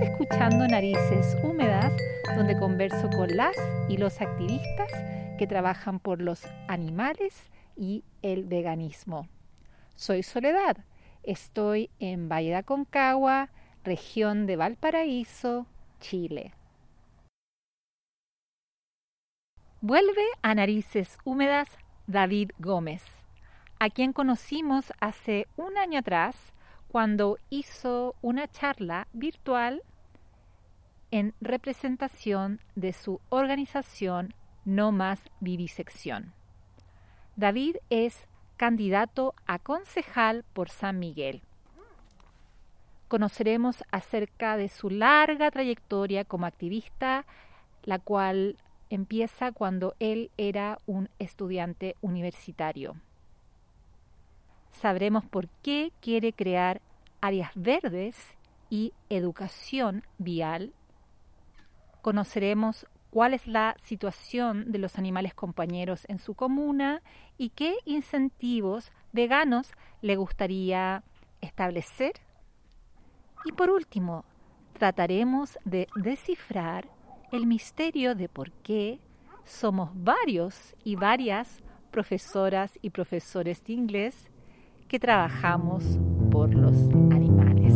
Escuchando Narices Húmedas, donde converso con las y los activistas que trabajan por los animales y el veganismo. Soy Soledad, estoy en Valle de Aconcagua, región de Valparaíso, Chile. Vuelve a Narices Húmedas David Gómez, a quien conocimos hace un año atrás cuando hizo una charla virtual en representación de su organización No Más Vivisección. David es candidato a concejal por San Miguel. Conoceremos acerca de su larga trayectoria como activista, la cual empieza cuando él era un estudiante universitario sabremos por qué quiere crear áreas verdes y educación vial. Conoceremos cuál es la situación de los animales compañeros en su comuna y qué incentivos veganos le gustaría establecer. Y por último, trataremos de descifrar el misterio de por qué somos varios y varias profesoras y profesores de inglés que trabajamos por los animales.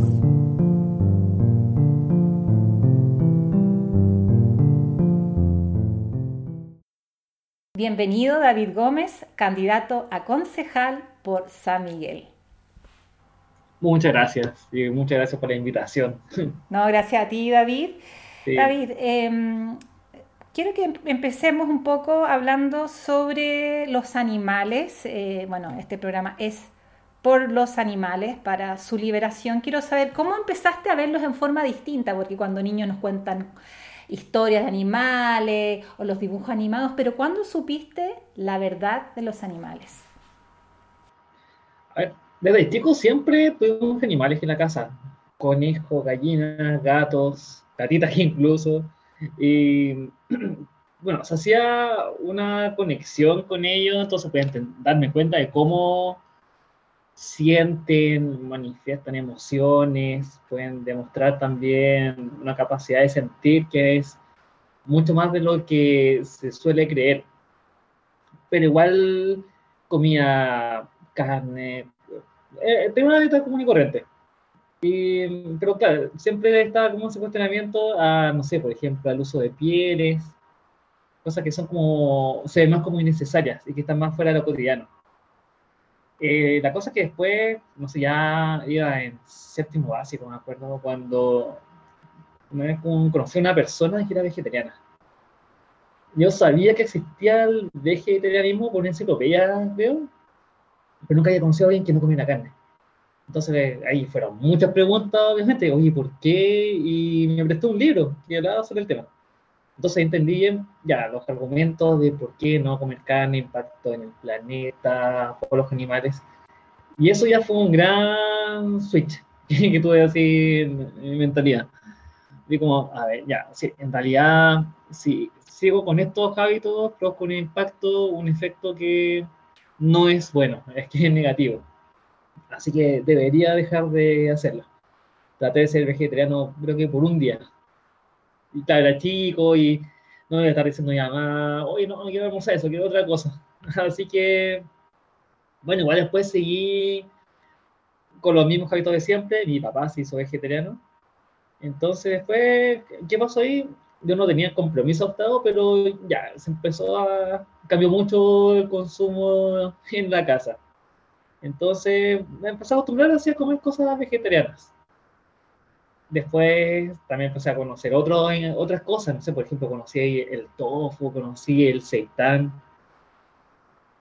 Bienvenido David Gómez, candidato a concejal por San Miguel. Muchas gracias y muchas gracias por la invitación. No, gracias a ti David. David, em, quiero que empecemos un poco hablando sobre los animales. Eh, bueno, este programa es por los animales para su liberación. Quiero saber cómo empezaste a verlos en forma distinta, porque cuando niños nos cuentan historias de animales o los dibujos animados, pero ¿cuándo supiste la verdad de los animales? Desde chico siempre tuvimos animales en la casa, conejos, gallinas, gatos, gatitas incluso, y bueno, se hacía una conexión con ellos, entonces pueden darme cuenta de cómo sienten, manifiestan emociones, pueden demostrar también una capacidad de sentir que es mucho más de lo que se suele creer. Pero igual comía carne, eh, tengo una dieta común y corriente. Y, pero claro, siempre estaba como ese cuestionamiento a, no sé, por ejemplo, al uso de pieles, cosas que son como, se ven más como innecesarias y que están más fuera de lo cotidiano. Eh, la cosa es que después, no sé, ya iba en séptimo básico, me acuerdo, cuando conocí a una persona que era vegetariana. Yo sabía que existía el vegetarianismo por enciclopedia, veo, pero nunca había conocido a alguien que no comiera carne. Entonces ahí fueron muchas preguntas, obviamente, oye, ¿por qué? Y me prestó un libro que hablaba sobre el tema. Entonces entendí ya los argumentos de por qué no comer carne, impacto en el planeta, por los animales. Y eso ya fue un gran switch que tuve así en, mi mentalidad. Y como, a ver, ya, sí, en realidad, si sigo con estos hábitos, con un impacto, un efecto que no es bueno, es que es negativo. Así que debería dejar de hacerlo. Traté de ser vegetariano, creo que por un día, y claro, era chico y no me estar diciendo ya más, oye, no, no quiero a eso, quiero otra cosa. Así que, bueno, igual después seguí con los mismos hábitos de siempre, mi papá se hizo vegetariano. Entonces después, ¿qué pasó ahí? Yo no tenía compromiso optado, pero ya, se empezó a, cambió mucho el consumo en la casa. Entonces me empecé a acostumbrar a comer cosas vegetarianas. Después también empecé a conocer otro, otras cosas, no sé, por ejemplo, conocí el tofu, conocí el seitán,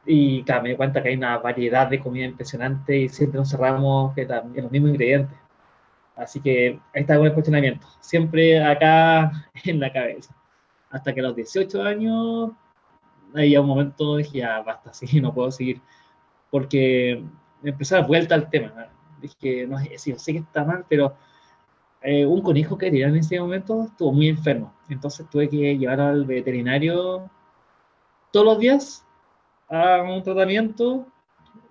y claro, me di cuenta que hay una variedad de comida impresionante y siempre nos cerramos en los mismos ingredientes. Así que ahí está el cuestionamiento, siempre acá en la cabeza. Hasta que a los 18 años, ahí a un momento dije, ya basta, sí, no puedo seguir, porque empecé a dar vuelta al tema. Dije, no sé, yo sé que está mal, pero eh, un conejo que tenía en ese momento estuvo muy enfermo. Entonces tuve que llevar al veterinario todos los días a un tratamiento,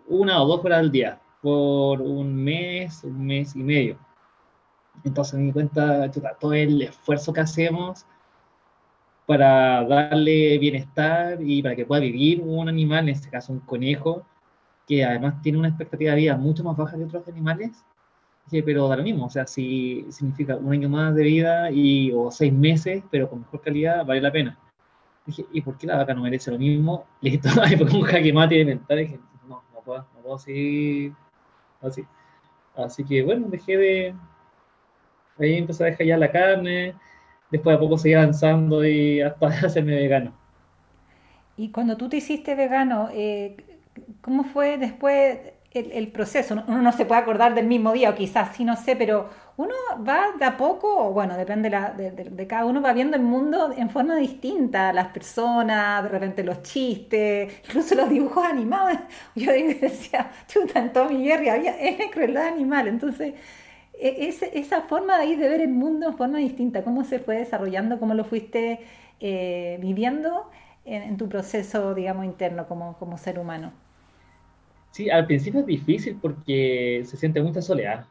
una o dos horas al día, por un mes, un mes y medio. Entonces me di cuenta, todo el esfuerzo que hacemos para darle bienestar y para que pueda vivir un animal, en este caso un conejo, que además tiene una expectativa de vida mucho más baja que otros animales, pero da lo mismo, o sea, si significa un año más de vida y, o seis meses, pero con mejor calidad, vale la pena. Dije, ¿y por qué la vaca no merece lo mismo? Listo, ahí fue un jaque mate mental, dije, no, no puedo, no puedo seguir así. Así que bueno, dejé de... Ahí empecé a dejar ya la carne, después a poco seguí avanzando y hasta hacerme vegano. Y cuando tú te hiciste vegano, eh, ¿cómo fue después el, proceso? Uno no se puede acordar del mismo día, o quizás sí, no sé, pero uno va de a poco, bueno, depende de, cada uno, va viendo el mundo en forma distinta, las personas, de repente los chistes, incluso los dibujos animados. Yo decía, chuta, en Tommy Jerry había es crueldad animal, entonces e, esa forma de ahí de ver el mundo en forma distinta, cómo se fue desarrollando, cómo lo fuiste eh, viviendo en, tu proceso, digamos, interno como, como ser humano. Sí, al principio es difícil porque se siente mucha soledad,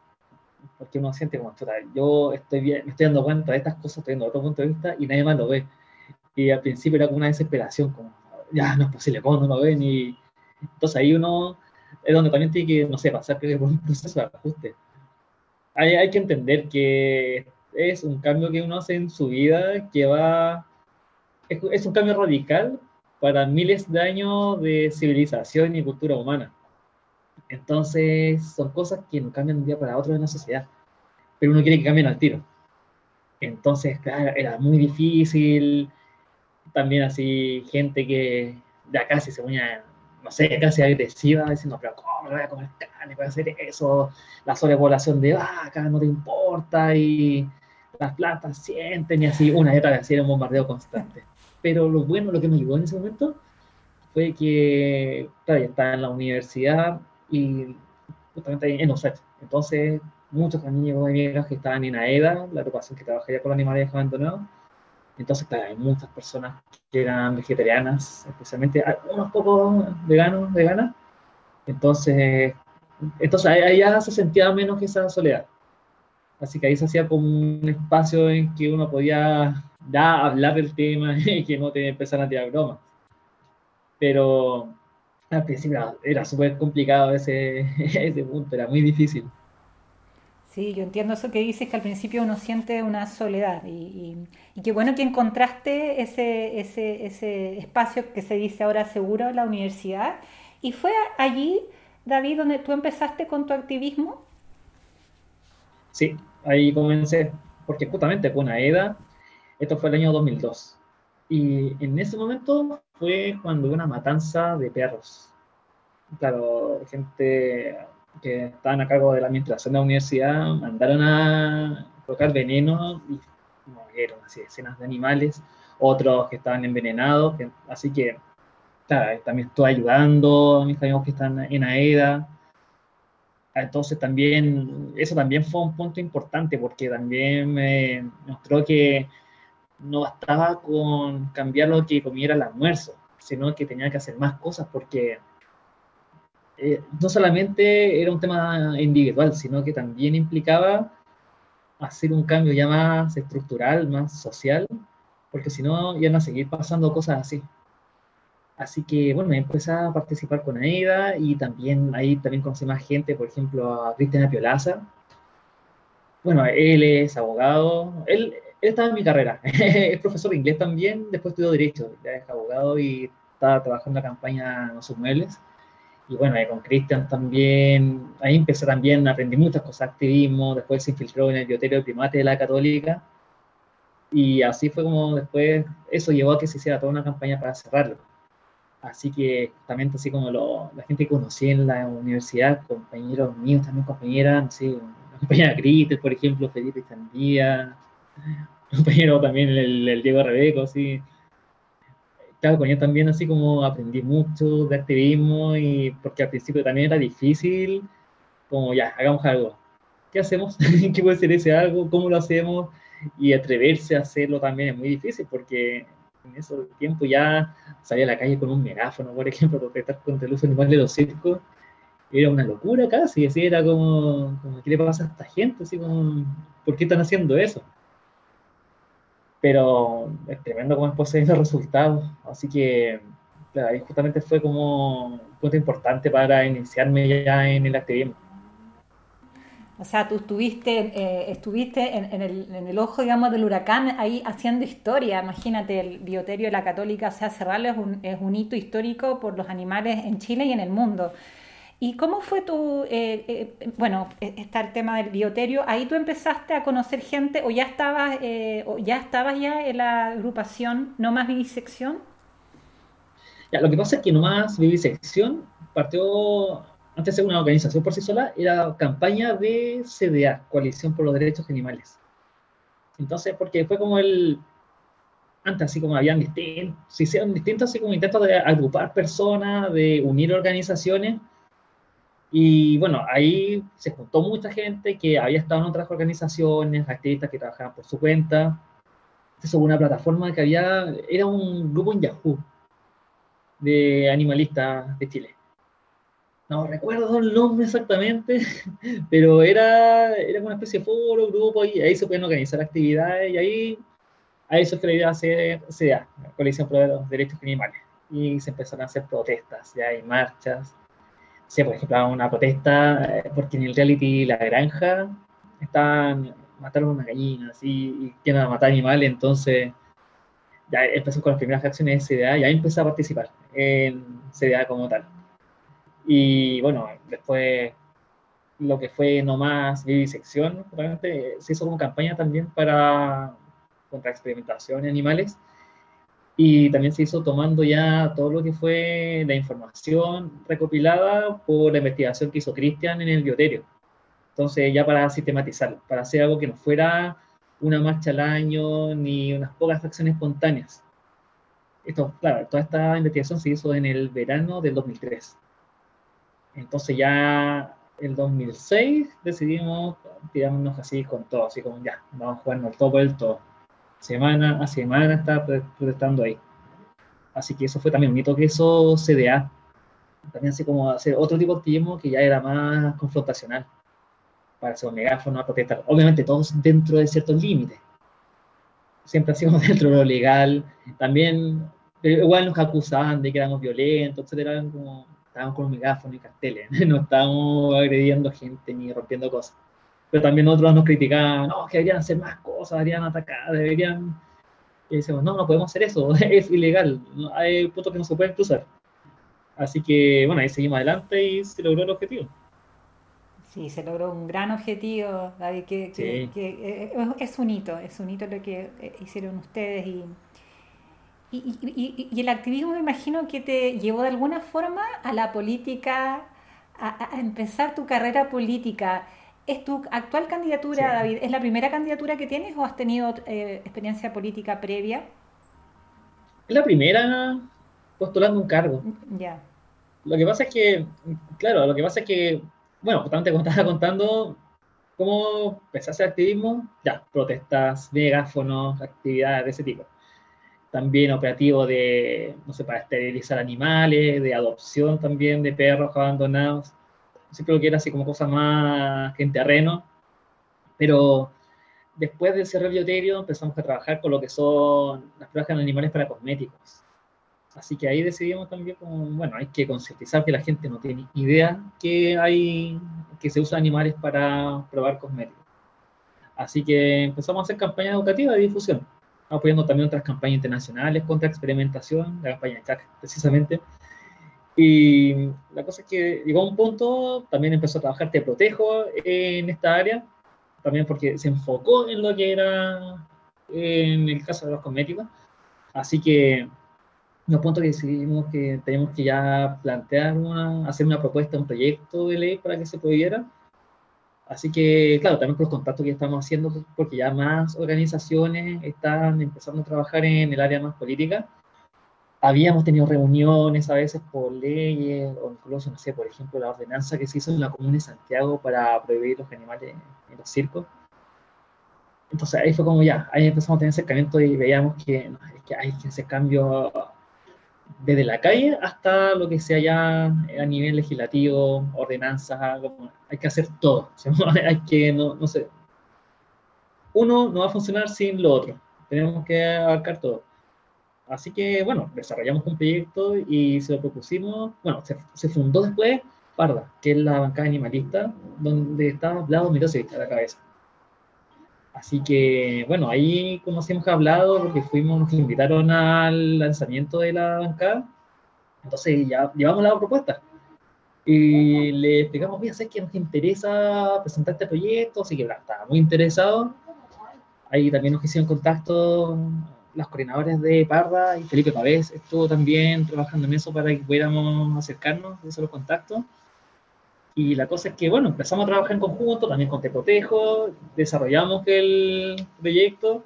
porque uno siente como, yo estoy bien, me estoy dando cuenta de estas cosas, estoy viendo otro punto de vista y nadie más lo ve. Y al principio era como una desesperación, como, ya no es posible, ¿cómo no lo ven? Y entonces ahí uno es donde también tiene que, no sé, pasar por un proceso de ajuste hay, hay que entender que es un cambio que uno hace en su vida que va, es, es, un cambio radical para miles de años de civilización y cultura humana. Entonces, son cosas que no cambian de un día para otro en la sociedad, pero uno quiere que cambien al tiro. Entonces, claro, era muy difícil. También así, gente que de acá se ponía no sé, casi agresiva, diciendo, pero ¿cómo voy a comer carne? Voy a hacer eso, la sobrepoblación de vaca, no te importa, y las plantas sienten, y así, una y otra vez, era un bombardeo constante. Pero lo bueno, lo que me ayudó en ese momento, fue que, claro, ya estaba en la universidad y justamente en OSET. Entonces, muchos amigos de que estaban en AEDA, la agrupación que trabajaría con animales abandonados, entonces, claro, hay muchas personas que eran vegetarianas, especialmente unos pocos veganos, veganas. Entonces, entonces ya se sentía menos esa soledad. Así que ahí se hacía como un espacio en que uno podía ya hablar del tema y que no te empezaran a tirar bromas. Pero al principio era súper complicado ese, ese punto, era muy difícil. Sí, yo entiendo eso que dices, que al principio uno siente una soledad y, qué bueno que encontraste ese, ese, ese, espacio que se dice ahora seguro la universidad. ¿Y fue allí, David, donde tú empezaste con tu activismo? Sí, ahí comencé, porque justamente con AEDA, esto fue el año 2002, y en ese momento fue cuando hubo una matanza de perros. Claro, gente que estaban a cargo de la administración de la universidad mandaron a colocar veneno y murieron así decenas de animales, otros que estaban envenenados, así que también estoy ayudando a mis amigos que están en AEDA. Entonces también, eso también fue un punto importante porque también me mostró que no bastaba con cambiar lo que comiera el almuerzo, sino que tenía que hacer más cosas porque eh, no solamente era un tema individual, sino que también implicaba hacer un cambio ya más estructural, más social, porque si no iban a seguir pasando cosas así. Así que, bueno, empecé a participar con AIDA y también ahí también conocí más gente, por ejemplo, a Cristiana Piolaza. Bueno, él es abogado, él, él estaba en mi carrera, es profesor de inglés también, después estudió Derecho, ya es abogado y estaba trabajando en la campaña No sus muebles. Y bueno, con Cristian también, ahí empecé también, aprendí muchas cosas, activismo, después se infiltró en el bioterio de primate de la católica, y así fue como después, eso llevó a que se hiciera toda una campaña para cerrarlo. Así que también así como lo, la gente que conocí en la universidad, compañeros míos, también compañeras, no sé, la compañera Cristian, por ejemplo, Felipe Chandía, compañero también el, el Diego Rebeco, así, claro, con ella también así como aprendí mucho de activismo y porque al principio también era difícil, como ya, hagamos algo. ¿Qué hacemos? ¿Qué puede ser ese algo? ¿Cómo lo hacemos? Y atreverse a hacerlo también es muy difícil porque en ese tiempo ya salía a la calle con un megáfono, por ejemplo, protestar contra el uso animal de los circos. Era una locura casi, así era como, como ¿qué le pasa a esta gente? Así como, ¿por qué están haciendo eso? Pero es tremendo cómo después se los resultados. Así que ahí justamente fue como un punto importante para iniciarme ya en el activismo. O sea, tú estuviste, eh, estuviste en, el, ojo, digamos, del huracán ahí haciendo historia. Imagínate, el bioterio de la católica, o sea, cerrarlo es un, es un hito histórico por los animales en Chile y en el mundo. ¿Y cómo fue tu, eh, eh, bueno, está el tema del bioterio, ahí tú empezaste a conocer gente o ya estabas, o ya estabas ya en la agrupación No Más Vivisección? Ya, lo que pasa es que No Más Vivisección partió antes de ser una organización por sí sola, era campaña de CDA, Coalición por los Derechos Animales. Entonces, porque fue como el, antes así como habían distintos, se hicieron distintos así como intentos de agrupar personas, de unir organizaciones, y bueno, ahí se juntó mucha gente que había estado en otras organizaciones, activistas que trabajaban por su cuenta. Eso hubo una plataforma que había, era un grupo en Yahoo de animalistas de Chile no recuerdo el nombre exactamente, pero era, era una especie de foro, grupo, y ahí se pueden organizar actividades, y ahí, ahí se la idea hacer CDA, la Coalición por los Derechos Animales, y se empezaron a hacer protestas, ya hay marchas. Sí, por ejemplo, una protesta, eh, porque en el reality La Granja estaban, mataron una gallina, así, y quieren matar animales, entonces ya empezó con las primeras acciones de CDA, y ahí empecé a participar en CDA como tal y bueno, después lo que fue nomás vivisección, realmente se hizo como campaña también para contra experimentación en animales. Y también se hizo tomando ya todo lo que fue la información recopilada por la investigación que hizo Cristian en el bioterio. Entonces, ya para sistematizarlo, para hacer algo que no fuera una marcha al año ni unas pocas acciones espontáneas. Esto, claro, toda esta investigación se hizo en el verano del 2003. Entonces ya el 2006 decidimos tirarnos así con todo, así como ya, vamos a jugarnos todo por el todo. Semana a semana está protestando ahí. Así que eso fue también un hito que eso CDA. También así como hacer otro tipo de activismo que ya era más confrontacional. Para hacer un megáfono a protestar. Obviamente todos dentro de ciertos límites. Siempre hacíamos dentro de lo legal. También, igual nos acusaban de que éramos violentos, etcétera. Como, estábamos con un megáfono y carteles, no estábamos agrediendo gente ni rompiendo cosas. Pero también otros nos criticaban, no, que deberían hacer más cosas, deberían atacar, deberían... Y decimos, no, no podemos hacer eso, es ilegal, hay puntos que no se pueden cruzar. Así que, bueno, ahí seguimos adelante y se logró el objetivo. Sí, se logró un gran objetivo, David, que, que, que es un hito, es un hito lo que hicieron ustedes y y, y, el activismo me imagino que te llevó de alguna forma a la política, a, empezar tu carrera política. ¿Es tu actual candidatura, David? ¿Es la primera candidatura que tienes o has tenido eh, experiencia política previa? Es la primera postulando un cargo. Ya. Lo que pasa es que, claro, lo que pasa es que, bueno, justamente como estaba contando, ¿cómo empecé a hacer activismo? Ya, protestas, megáfonos, actividades de ese tipo también operativo de, no sé, para esterilizar animales, de adopción también de perros abandonados. Siempre lo que era así como cosas más que en terreno. Pero después del cerrar bioterio empezamos a trabajar con lo que son las pruebas en animales para cosméticos. Así que ahí decidimos también, como, bueno, hay que concientizar que la gente no tiene idea que hay, que se usan animales para probar cosméticos. Así que empezamos a hacer campañas educativas de difusión apoyando también otras campañas internacionales contra experimentación, la campaña CAC precisamente. Y la cosa es que llegó a un punto, también empezó a trabajar Te Protejo en esta área, también porque se enfocó en lo que era en el caso de los cosméticos. Así que un punto que decidimos que teníamos que ya plantear una, hacer una propuesta, un proyecto de ley para que se pudiera Así que, claro, también por los contactos que estamos haciendo, porque ya más organizaciones están empezando a trabajar en el área más política. Habíamos tenido reuniones a veces por leyes, o incluso, no sé, por ejemplo, la ordenanza que se hizo en la Comuna de Santiago para prohibir los animales en los circos. Entonces ahí fue como ya, ahí empezamos a tener acercamiento y veíamos que, es que hay que hacer cambio desde la calle hasta lo que sea ya a nivel legislativo, ordenanzas, hay que hacer todo. hay que, no, no sé, uno no va a funcionar sin lo otro. Tenemos que abarcar todo. Así que, bueno, desarrollamos un proyecto y se lo propusimos. Bueno, se, fundó después Parda, que es la bancada animalista, donde estaba Vlado Mirosevic a la cabeza. Así que, bueno, ahí conocimos a Hablado porque fuimos, nos invitaron al lanzamiento de la bancada. Entonces ya llevamos la propuesta. Y le explicamos, mira, sé que nos interesa presentar este proyecto, así que estaba muy interesado. Ahí también nos hicieron contacto los coordinadores de Parda y Felipe Pavés estuvo también trabajando en eso para que pudiéramos acercarnos, esos los contactos. Y la cosa es que, bueno, empezamos a trabajar en conjunto, también con Tecotejo, desarrollamos el proyecto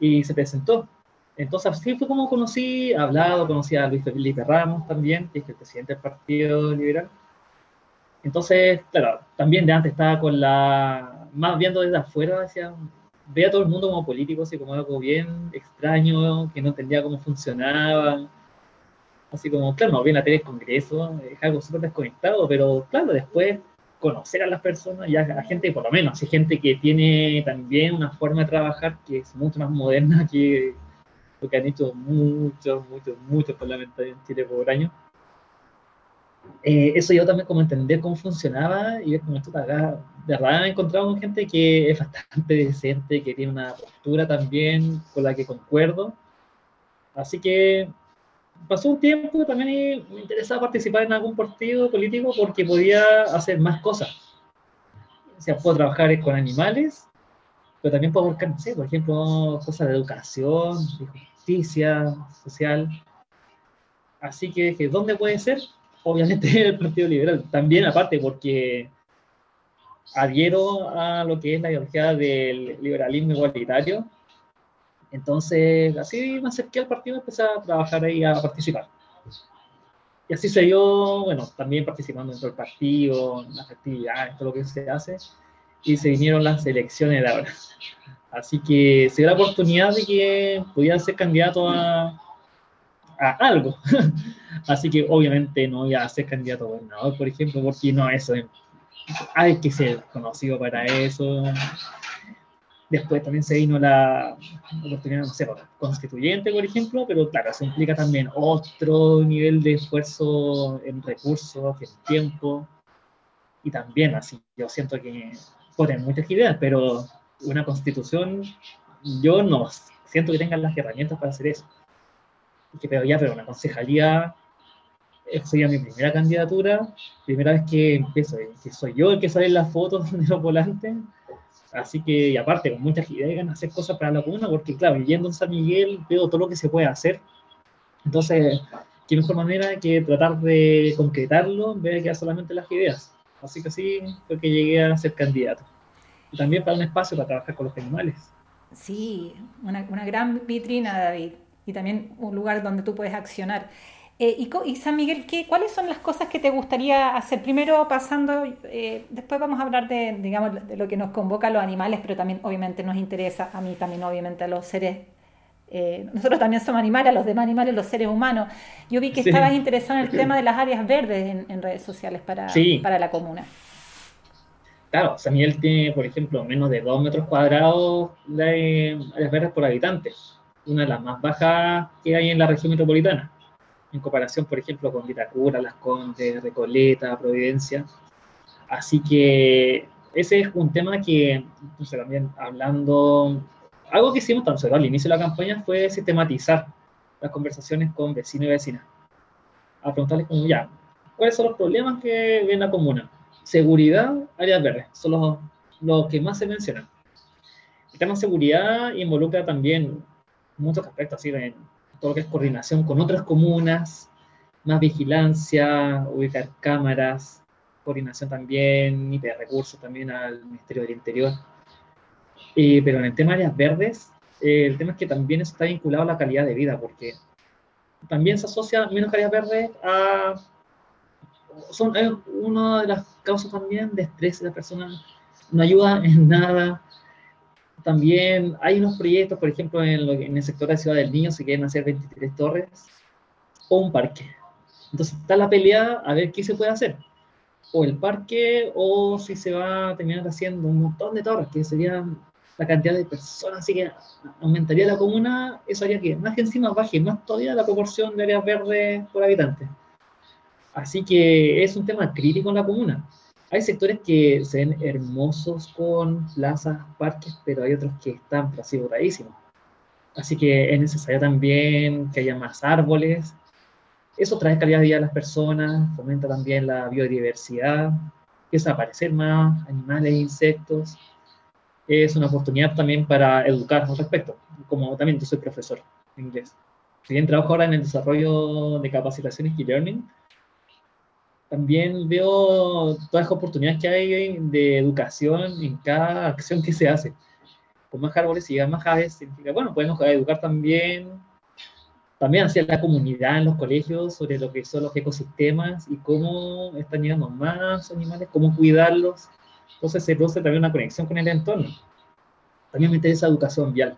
y se presentó. Entonces, así fue como conocí, hablado, conocí a Luis Felipe Ramos también, que es el presidente del Partido Liberal. Entonces, claro, también de antes estaba con la, más viendo desde afuera, decía, ve a todo el mundo como político, así como algo bien extraño, que no entendía cómo funcionaba. Así como, claro, no bien la tele Congreso, es algo súper desconectado, pero claro, después conocer a las personas y a, gente, por lo menos, hay gente que tiene también una forma de trabajar que es mucho más moderna que lo que han hecho muchos, muchos, muchos parlamentarios en Chile por año. Eh, eso yo también como entender cómo funcionaba y ver cómo esto acá, de verdad he encontrado con gente que es bastante decente, que tiene una postura también con la que concuerdo. Así que pasó un tiempo también me interesaba participar en algún partido político porque podía hacer más cosas. O sea, puedo trabajar con animales, pero también puedo buscar, no sé, por ejemplo, cosas de educación, de justicia social. Así que ¿dónde puede ser? Obviamente el Partido Liberal. También aparte porque adhiero a lo que es la ideología del liberalismo igualitario. Entonces, así me acerqué al partido empecé a trabajar ahí, a participar. Y así se dio, bueno, también participando dentro del partido, en las actividades, todo lo que se hace. Y se vinieron las elecciones de ahora. Así que se dio la oportunidad de que pudiera ser candidato a, a algo. Así que obviamente no voy a ser candidato a gobernador, por ejemplo, porque no, eso hay que ser conocido para eso. Después también se vino la oportunidad, no sé, constituyente, por ejemplo, pero claro, eso implica también otro nivel de esfuerzo en recursos, en tiempo, y también así, yo siento que ponen muchas ideas, pero una constitución, yo no siento que tengan las herramientas para hacer eso que pero ya, pero una concejalía sería mi primera candidatura, primera vez que empiezo, que soy yo el que sale en las fotos de los volantes, así que, y aparte, con muchas ideas de hacer cosas para la comuna, porque claro, viviendo en San Miguel veo todo lo que se puede hacer, entonces, qué mejor manera que tratar de concretarlo en vez de quedar solamente las ideas, así que así fue que llegué a ser candidato, y también para un espacio para trabajar con los animales. Sí, una, una gran vitrina, David y también un lugar donde tú puedes accionar. Eh, y, San Miguel, ¿qué, ¿cuáles son las cosas que te gustaría hacer? Primero pasando, eh, después vamos a hablar de, digamos, de lo que nos convoca a los animales, pero también obviamente nos interesa, a mí también obviamente a los seres, eh, nosotros también somos animales, a los demás animales, los seres humanos. Yo vi que estabas interesado en el tema de las áreas verdes en, redes sociales para, para la comuna. Claro, San Miguel tiene, por ejemplo, menos de 2 metros cuadrados de áreas verdes por habitante una de las más bajas que hay en la región metropolitana, en comparación, por ejemplo, con Vitacura, Las Condes, Recoleta, Providencia. Así que ese es un tema que, también hablando, algo que hicimos tanto al inicio de la campaña fue sistematizar las conversaciones con vecinos y vecinas, a preguntarles como ya, ¿cuáles son los problemas que ven la comuna? Seguridad, áreas verdes, son los, los que más se mencionan. El tema de seguridad involucra también muchos aspectos, así de todo lo que es coordinación con otras comunas, más vigilancia, ubicar cámaras, coordinación también y de recursos también al Ministerio del Interior. Pero en el tema de áreas verdes, eh, el tema es que también está vinculado a la calidad de vida, porque también se asocia menos áreas verdes a... Son una de las causas también de estrés de la persona, no ayuda en nada también hay unos proyectos, por ejemplo, en, el sector de Ciudad del Niño se quieren hacer 23 torres o un parque. Entonces está la pelea a ver qué se puede hacer. O el parque, o si se va a terminar haciendo un montón de torres, que serían la cantidad de personas, así que aumentaría la comuna, eso haría que más que encima baje más todavía la proporción de áreas verdes por habitante. Así que es un tema crítico en la comuna. Hay sectores que se ven hermosos con plazas, parques, pero hay otros que están así botadísimos. Así que es necesario también que haya más árboles. Eso trae calidad de vida a las personas, fomenta también la biodiversidad, empieza a aparecer más animales e insectos es una oportunidad también para educar al respecto. Como también yo soy profesor de inglés. Si bien trabajo ahora en el desarrollo de capacitaciones y learning, también veo todas las oportunidades que hay de educación en cada acción que se hace. Con más árboles y más aves, significa, bueno, podemos educar también, también hacia la comunidad en los colegios sobre lo que son los ecosistemas y cómo están llegando más animales, cómo cuidarlos, entonces se produce también una conexión con el entorno. También me interesa educación vial,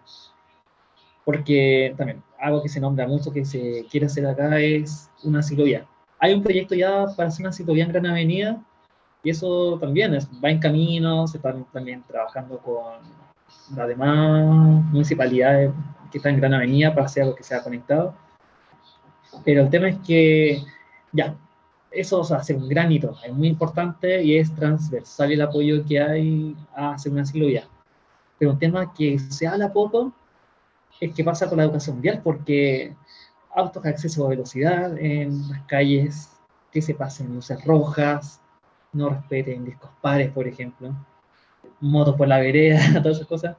porque también algo que se nombra mucho que se quiere hacer acá es una ciclovía. Hay un proyecto ya para hacer una ciclovía en Gran Avenida y eso también va en camino, se están también trabajando con las demás municipalidades que están en Gran Avenida para hacer algo que sea conectado. Pero el tema es que ya, eso hace un gran hito, es muy importante y es transversal el apoyo que hay a hacer una ciclovía. Pero un tema que se habla poco es que pasa con la educación vial, porque autos de acceso a velocidad en las calles, que se pasen luces rojas, no respeten discos pares, por ejemplo, motos por la vereda, todas esas cosas.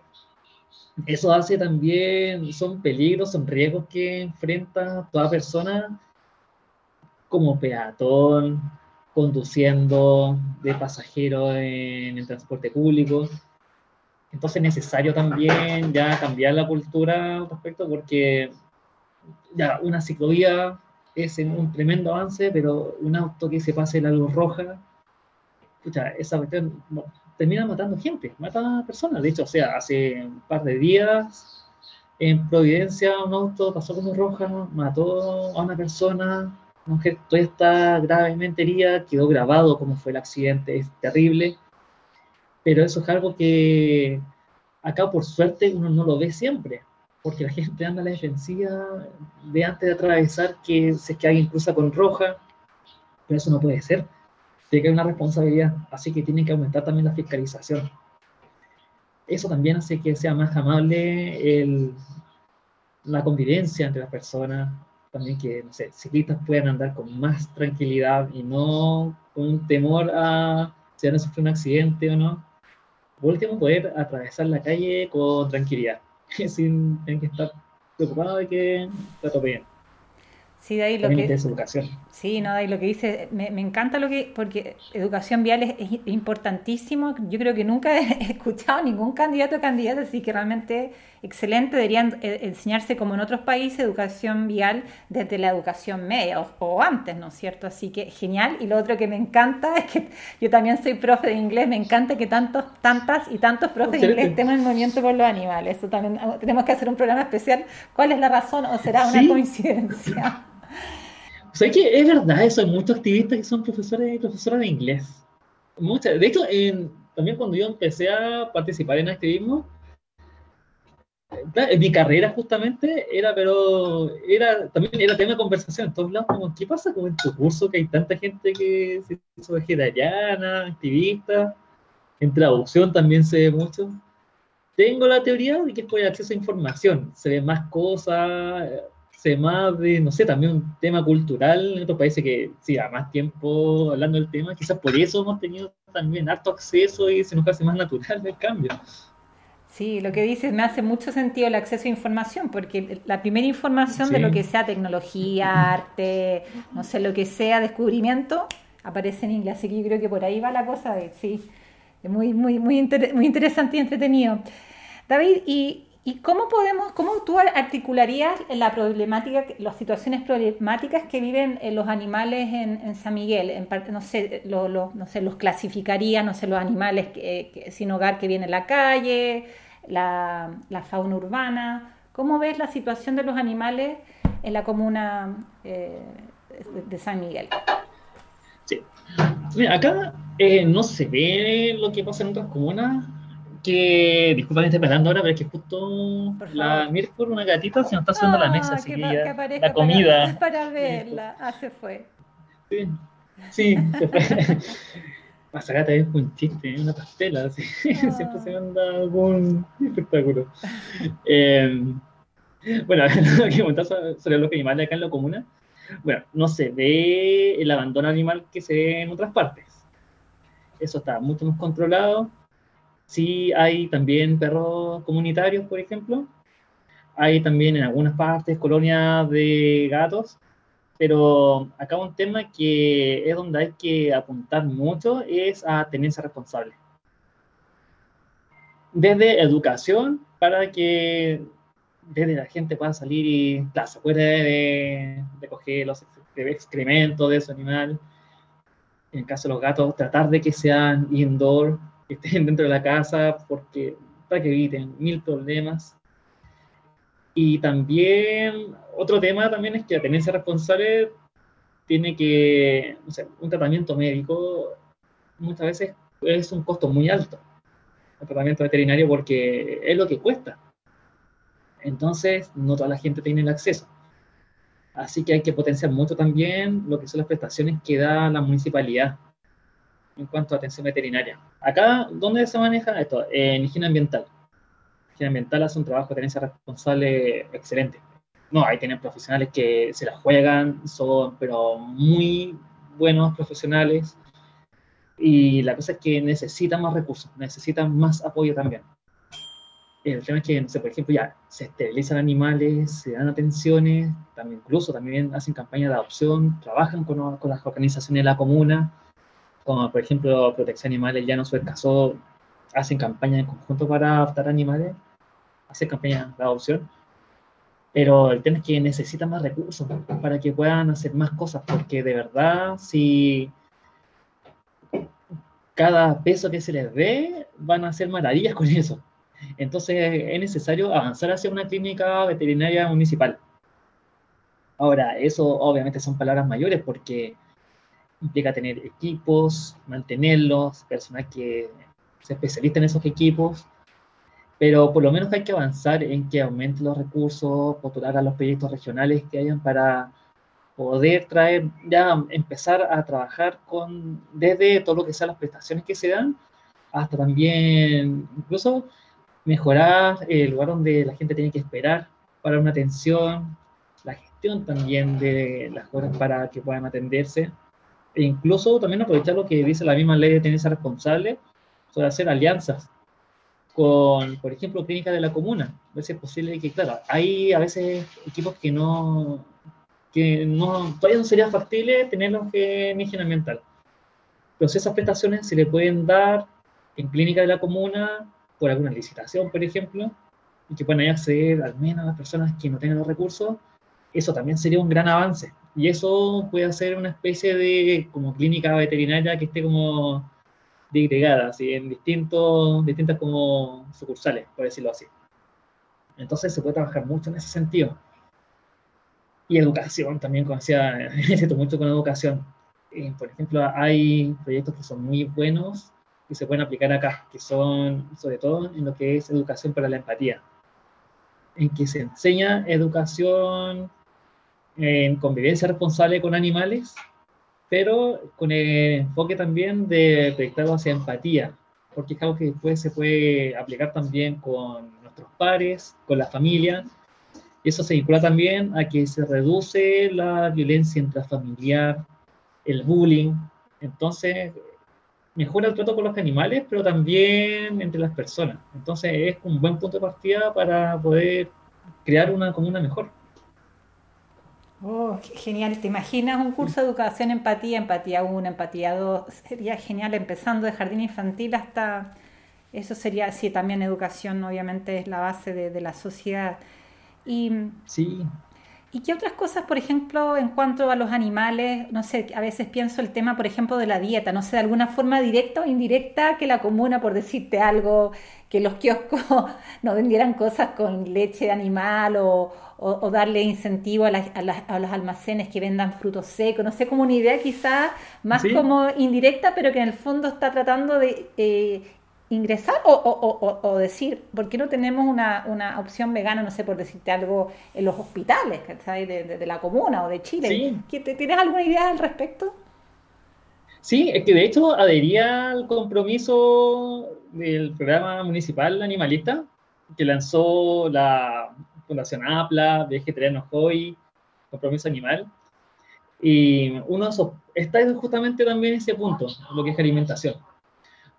Eso hace también, son peligros, son riesgos que enfrenta toda persona como peatón, conduciendo de pasajero en el transporte público. Entonces es necesario también ya cambiar la cultura al respecto porque ya una ciclovía es un tremendo avance, pero un auto que se pase la luz roja, esa cuestión termina matando gente, mata personas. De hecho, o sea, hace un par de días en Providencia un auto pasó luz roja, mató a una persona, mujer todavía está gravemente herida, quedó grabado cómo fue el accidente, es terrible, pero eso es algo que acá por suerte uno no lo ve siempre, porque la gente anda a la defensiva de antes de atravesar que si es que alguien cruza con roja, pero eso no puede ser, tiene que haber una responsabilidad, así que tiene que aumentar también la fiscalización. Eso también hace que sea más amable el, la convivencia entre las personas, también que, no sé, ciclistas puedan andar con más tranquilidad y no con temor a si van a sufrir un accidente o no. Por último, poder atravesar la calle con tranquilidad, sin tener que estar preocupado de que te atropellen. Sí, de ahí lo que, educación. Sí, no, de ahí lo que dice, me, me, encanta lo que, porque educación vial es, importantísimo. Yo creo que nunca he escuchado ningún candidato o candidata, así que realmente excelente. Deberían eh, enseñarse como en otros países educación vial desde la educación media o, antes, ¿no es cierto? Así que genial. Y lo otro que me encanta es que yo también soy profe de inglés, me encanta que tantos, tantas y tantos profes de inglés estemos en movimiento por los animales. Eso también ah, tenemos que hacer un programa especial. ¿Cuál es la razón o será una coincidencia? O sea, que es verdad eso, hay muchos activistas que son profesores y profesoras de inglés. Muchas. De hecho, también cuando yo empecé a participar en activismo, en mi carrera justamente era, pero era también era tema de conversación. En todos lados, ¿qué pasa con tu curso que hay tanta gente que se hizo vegetariana, activista? En traducción también se ve mucho. Tengo la teoría de que es por el acceso a información. Se ven más cosas, más de, no sé, también un tema cultural en otros países que sí, a más tiempo hablando del tema, quizás por eso hemos tenido también harto acceso y se nos hace más natural el cambio. Sí, lo que dices me hace mucho sentido el acceso a información, porque la primera información de lo que sea tecnología, arte, no sé, lo que sea, descubrimiento, aparece en inglés. Así que yo creo que por ahí va la cosa, de, sí, es muy, muy, muy, muy interesante y entretenido. David, y ¿Y cómo podemos, cómo tú articularías la problemática, las situaciones problemáticas que viven eh, los animales en, San Miguel? En parte, no sé, no sé, los clasificarías, no sé, los animales sin hogar que vienen en la calle, la, fauna urbana. ¿Cómo ves la situación de los animales en la comuna eh, de San Miguel? Sí. Acá eh, no se ve lo que pasa en otras comunas que, disculpa que esté esperando ahora, pero es que justo la Mirkur, una gatita, se nos está haciendo la mesa, así que, ya, la comida. Para, verla, ah, se fue. Sí, sí, se fue. Esa gata es un chiste, una pastela, así. siempre se manda algún espectáculo. eh, bueno, lo que contás sobre los animales acá en la comuna, bueno, no se ve el abandono animal que se ve en otras partes. Eso está mucho más controlado. Sí hay también perros comunitarios, por ejemplo. Hay también en algunas partes colonias de gatos. Pero acá un tema que es donde hay que apuntar mucho es a tenencia responsable. Desde educación para que desde la gente pueda salir y claro, se puede de, de coger los excrementos de su animal. En el caso de los gatos, tratar de que sean indoor, que estén dentro de la casa, porque, para que eviten mil problemas. Y también, otro tema también es que la tenencia responsable tiene que, un tratamiento médico muchas veces es un costo muy alto, el tratamiento veterinario, porque es lo que cuesta entonces, no toda la gente tiene el acceso. Así que hay que potenciar mucho también lo que son las prestaciones que da la municipalidad en cuanto a atención veterinaria. Acá, ¿dónde se maneja esto? En higiene ambiental. Higiene ambiental hace un trabajo de tenencia responsable excelente. No, ahí tienen profesionales que se la juegan, son pero muy buenos profesionales. Y la cosa es que necesitan más recursos, necesitan más apoyo también. El tema es que, no sé, por ejemplo, ya se esterilizan animales, se dan atenciones, también, incluso también hacen campañas de adopción, trabajan con, con las organizaciones de la comuna, como por ejemplo Protección no el caso, hacen campañas en conjunto para adoptar animales, hacen campañas de adopción, pero el tema es que necesitan más recursos para que puedan hacer más cosas, porque de verdad, si cada peso que se les dé, van a hacer maravillas con eso. Entonces es necesario avanzar hacia una clínica veterinaria municipal. Ahora, eso obviamente son palabras mayores porque implica tener equipos, mantenerlos, personas que se especialisten en esos equipos, pero por lo menos hay que avanzar en que aumenten los recursos, postular a los proyectos regionales que hayan para poder traer, ya empezar a trabajar con, desde todo lo que sean las prestaciones que se dan, hasta también, incluso mejorar el lugar donde la gente tiene que esperar para una atención, la gestión también de las horas para que puedan atenderse, e incluso también aprovechar lo que dice la misma ley de tenencia responsable sobre hacer alianzas con, por ejemplo, clínicas de la comuna. A veces es posible que, claro, hay a veces equipos que no, que no, todavía no sería factible tenerlos en higiene ambiental. Pero si esas prestaciones se le pueden dar en clínica de la comuna por alguna licitación, por ejemplo, y que puedan acceder al menos a las personas que no tengan los recursos, eso también sería un gran avance. Y eso puede hacer una especie de como clínica veterinaria que esté como digregada, así, en distintos, distintas como sucursales, por decirlo así. Entonces se puede trabajar mucho en ese sentido. Y educación también, como decía, necesito mucho con educación. Eh, por ejemplo, hay proyectos que son muy buenos que se pueden aplicar acá, que son sobre todo en lo que es educación para la empatía, en que se enseña educación en convivencia responsable con animales, pero con el enfoque también de proyectado hacia empatía, porque es algo que después se puede aplicar también con nuestros pares, con la familia, eso se vincula también a que se reduce la violencia intrafamiliar, el bullying, entonces mejora el trato con los animales, pero también entre las personas. Entonces es un buen punto de partida para poder crear una comuna mejor. Oh, genial. ¿Te imaginas un curso de educación, empatía, empatía 1, empatía 2? Sería genial, empezando de jardín infantil hasta... Eso sería, sí, también educación obviamente es la base de, de la sociedad. Y, sí. ¿Y qué otras cosas, por ejemplo, en cuanto a los animales? No sé, a veces pienso el tema, por ejemplo, de la dieta, no sé, de alguna forma directa o indirecta que la comuna, por decirte algo, que los kioscos no vendieran cosas con leche de animal o, darle incentivo a, los almacenes que vendan frutos secos, no sé, como una idea quizá más como indirecta, pero que en el fondo está tratando de eh, ingresar o, decir, ¿por qué no tenemos una, opción vegana, no sé, por decirte algo, en los hospitales de, de, la comuna o de Chile? ¿Tienes alguna idea al respecto? Sí, es que de hecho adhería al compromiso del programa municipal animalista que lanzó la Fundación APLA, Vegetarianos Hoy, Compromiso Animal. Y uno está justamente también ese punto, lo que es alimentación.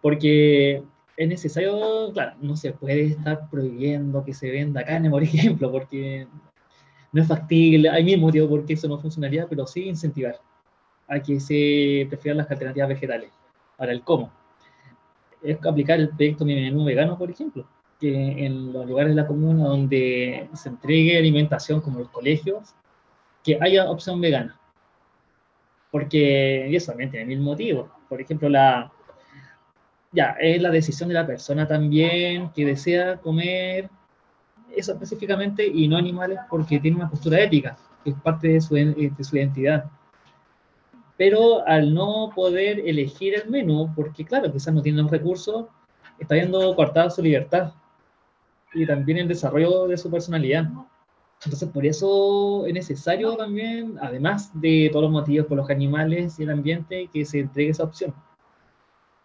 Porque es necesario, claro, no se puede estar prohibiendo que se venda carne, por ejemplo, porque no es factible, hay mil motivos por qué eso no funcionaría, pero sí incentivar a que se prefieran las alternativas vegetales. Ahora, el cómo. Es aplicar el proyecto Mi Menú Vegano, por ejemplo, que en los lugares de la comuna donde se entregue alimentación, como los colegios, que haya opción vegana. Porque, y eso también tiene mil motivos. Por ejemplo, la, ya, es la decisión de la persona también que desea comer eso específicamente y no animales porque tiene una postura ética, que es parte de su, de su identidad. Pero al no poder elegir el menú, porque claro, quizás no tiene los recursos, está viendo coartada su libertad y también el desarrollo de su personalidad. Entonces, por eso es necesario también, además de todos los motivos por los animales y el ambiente, que se entregue esa opción.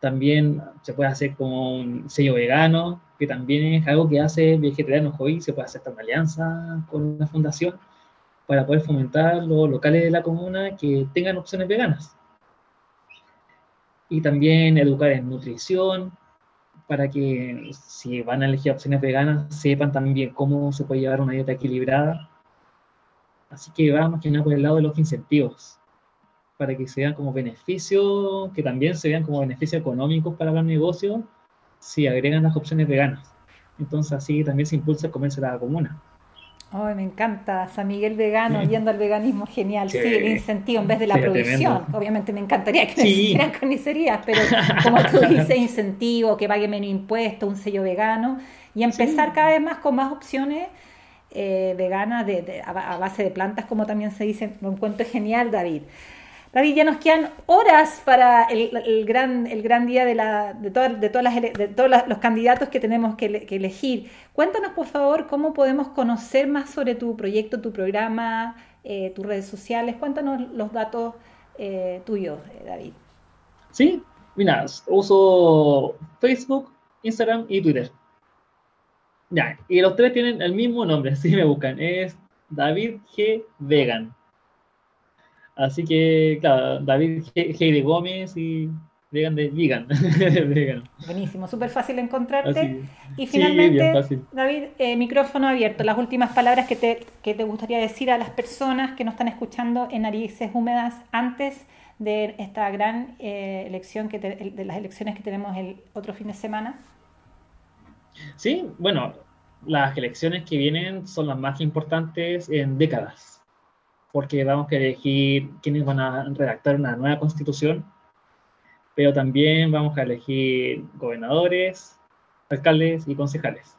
También se puede hacer como un sello vegano, que también es algo que hace Vegetarianos Hoy, se puede hacer una alianza con una fundación para poder fomentar los locales de la comuna que tengan opciones veganas. Y también educar en nutrición, para que si van a elegir opciones veganas sepan también cómo se puede llevar una dieta equilibrada. Así que vamos que nada por el lado de los incentivos para que se vean como beneficios, que también se vean como beneficios económicos para los negocios si agregan las opciones veganas. Entonces así también se impulsa el comercio de la comuna. Ay, me encanta San Miguel vegano, yendo al veganismo, genial. Sí, el incentivo en vez de la producción. Obviamente me encantaría que no existieran carnicerías, pero como tú dices, incentivo, que pague menos impuestos, un sello vegano y empezar cada vez más con más opciones eh, veganas de, a, base de plantas, como también se dice. Lo encuentro genial, David. David, ya nos quedan horas para el, gran, día de, de, de, todas de todos los candidatos que tenemos que, elegir. Cuéntanos, por favor, cómo podemos conocer más sobre tu proyecto, tu programa, eh, tus redes sociales. Cuéntanos los datos eh, tuyos, eh, David. Sí, mira, uso Facebook, Instagram y Twitter. Ya, y los tres tienen el mismo nombre, si me buscan. Es David G. Vegan. Así que, claro, David Heide Gómez y vegan de vegan. Buenísimo, súper fácil encontrarte. Y finalmente, David, eh, micrófono abierto. Las últimas palabras que te, que te gustaría decir a las personas que nos están escuchando en Narices Húmedas antes de esta gran eh, elección, que de las elecciones que tenemos el otro fin de semana. Sí, bueno, las elecciones que vienen son las más importantes en décadas porque vamos a elegir quiénes van a redactar una nueva constitución, pero también vamos a elegir gobernadores, alcaldes y concejales.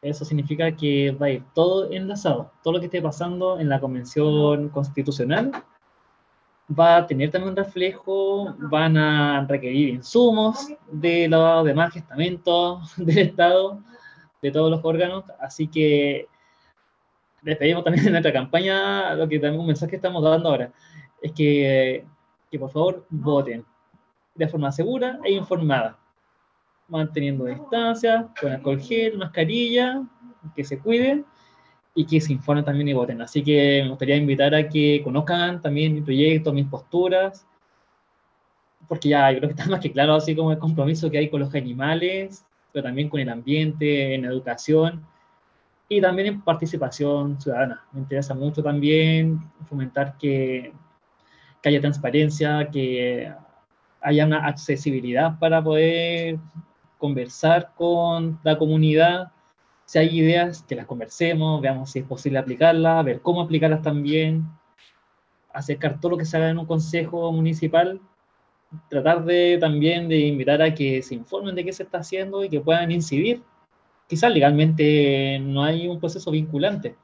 Eso significa que va a ir todo enlazado, todo lo que esté pasando en la convención constitucional va a tener también un reflejo, van a requerir insumos de los demás estamentos del Estado, de todos los órganos, así que les pedimos también en nuestra campaña, lo que también un mensaje que estamos dando ahora, es que, que por favor voten de forma segura e informada, manteniendo distancia, con alcohol gel, mascarilla, que se cuiden y que se informen también y voten. Así que me gustaría invitar a que conozcan también mi proyecto, mis posturas, porque ya yo creo que está más que claro, así como el compromiso que hay con los animales, pero también con el ambiente, en educación y también en participación ciudadana. Me interesa mucho también fomentar que, haya transparencia, que haya una accesibilidad para poder conversar con la comunidad. Si hay ideas, que las conversemos, veamos si es posible aplicarlas, ver cómo aplicarlas también, acercar todo lo que se haga en un consejo municipal, tratar de también de invitar a que se informen de qué se está haciendo y que puedan incidir quizás legalmente no hay un proceso vinculante,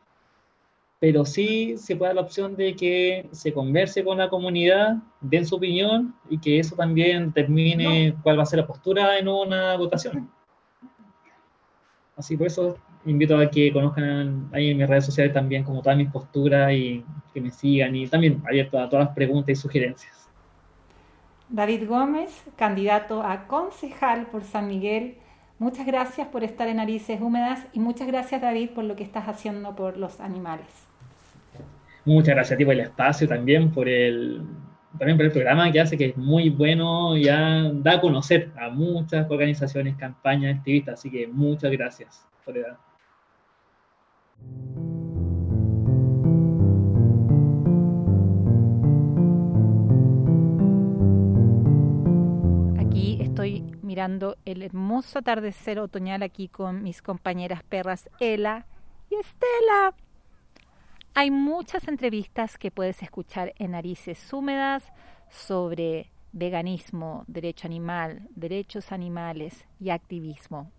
pero sí se puede dar la opción de que se converse con la comunidad, den su opinión y que eso también determine cuál va a ser la postura en una votación. Así por eso invito a que conozcan ahí en mis redes sociales también como todas mis posturas y que me sigan y también abierto a todas las preguntas y sugerencias. David Gómez, candidato a concejal por San Miguel. Muchas gracias por estar en Narices Húmedas y muchas gracias David por lo que estás haciendo por los animales. Muchas gracias a ti por el espacio también, por el, también por el programa que hace, que es muy bueno, ya da a conocer a muchas organizaciones, campañas, activistas, así que muchas gracias, Soledad. Mirando el hermoso atardecer otoñal aquí con mis compañeras perras Ela y Estela. Hay muchas entrevistas que puedes escuchar en Narices Húmedas sobre veganismo, derecho animal, derechos animales y activismo.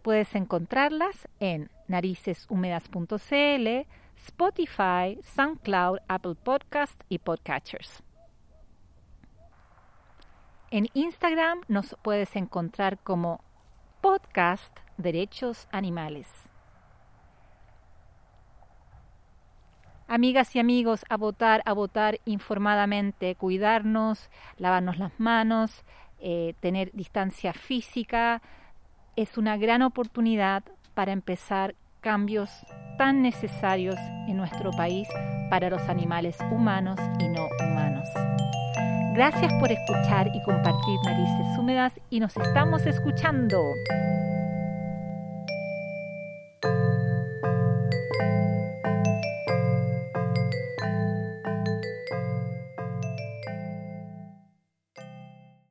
Puedes encontrarlas en nariceshúmedas.cl, Spotify, SoundCloud, Apple Podcast y Podcatchers. En Instagram nos puedes encontrar como podcast Derechos Animales. Amigas y amigos, a votar, a votar informadamente, cuidarnos, lavarnos las manos, eh, tener distancia física. Es una gran oportunidad para empezar cambios tan necesarios en nuestro país para los animales humanos y no humanos. Gracias por escuchar y compartir Narices Húmedas y nos estamos escuchando.